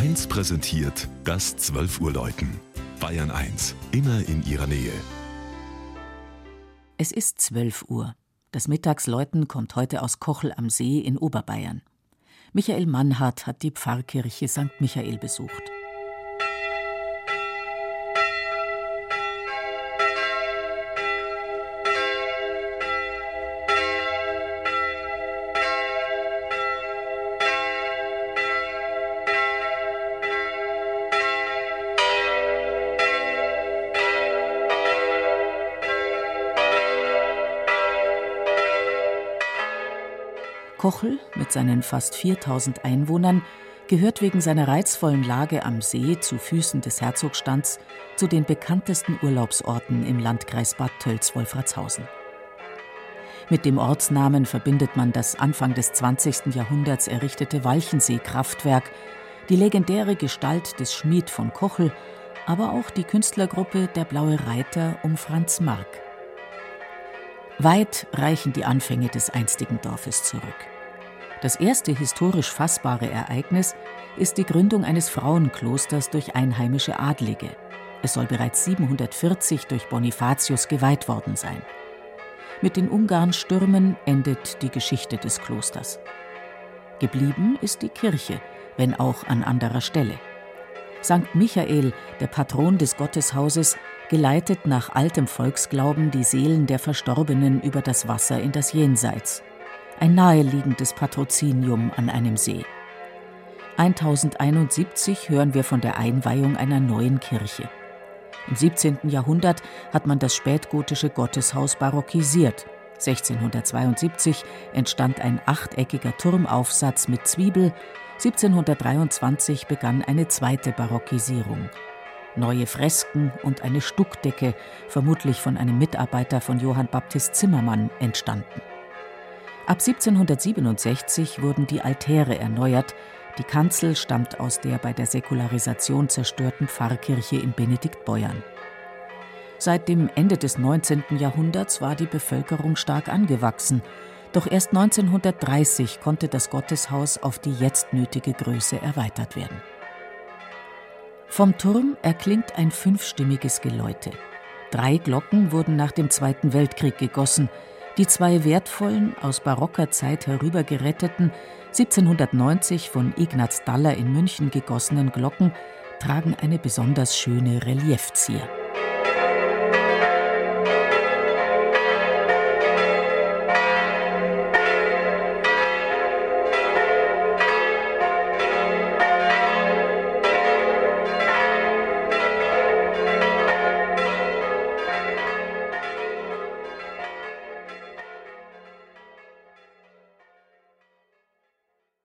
1 präsentiert das 12 Uhr Läuten. Bayern 1, immer in ihrer Nähe. Es ist 12 Uhr. Das Mittagsläuten kommt heute aus Kochel am See in Oberbayern. Michael Mannhardt hat die Pfarrkirche St. Michael besucht. Kochel mit seinen fast 4000 Einwohnern gehört wegen seiner reizvollen Lage am See zu Füßen des Herzogstands zu den bekanntesten Urlaubsorten im Landkreis Bad Tölz-Wolfratshausen. Mit dem Ortsnamen verbindet man das Anfang des 20. Jahrhunderts errichtete Walchensee-Kraftwerk, die legendäre Gestalt des Schmied von Kochel, aber auch die Künstlergruppe Der Blaue Reiter um Franz Mark. Weit reichen die Anfänge des einstigen Dorfes zurück. Das erste historisch fassbare Ereignis ist die Gründung eines Frauenklosters durch einheimische Adlige. Es soll bereits 740 durch Bonifatius geweiht worden sein. Mit den Ungarnstürmen endet die Geschichte des Klosters. Geblieben ist die Kirche, wenn auch an anderer Stelle. St. Michael, der Patron des Gotteshauses, geleitet nach altem Volksglauben die Seelen der Verstorbenen über das Wasser in das Jenseits. Ein naheliegendes Patrozinium an einem See. 1071 hören wir von der Einweihung einer neuen Kirche. Im 17. Jahrhundert hat man das spätgotische Gotteshaus barockisiert. 1672 entstand ein achteckiger Turmaufsatz mit Zwiebel. 1723 begann eine zweite Barockisierung neue Fresken und eine Stuckdecke, vermutlich von einem Mitarbeiter von Johann Baptist Zimmermann, entstanden. Ab 1767 wurden die Altäre erneuert, die Kanzel stammt aus der bei der Säkularisation zerstörten Pfarrkirche in Benediktbeuern. Seit dem Ende des 19. Jahrhunderts war die Bevölkerung stark angewachsen, doch erst 1930 konnte das Gotteshaus auf die jetzt nötige Größe erweitert werden. Vom Turm erklingt ein fünfstimmiges Geläute. Drei Glocken wurden nach dem Zweiten Weltkrieg gegossen. Die zwei wertvollen, aus barocker Zeit herübergeretteten, 1790 von Ignaz Daller in München gegossenen Glocken tragen eine besonders schöne Reliefzier.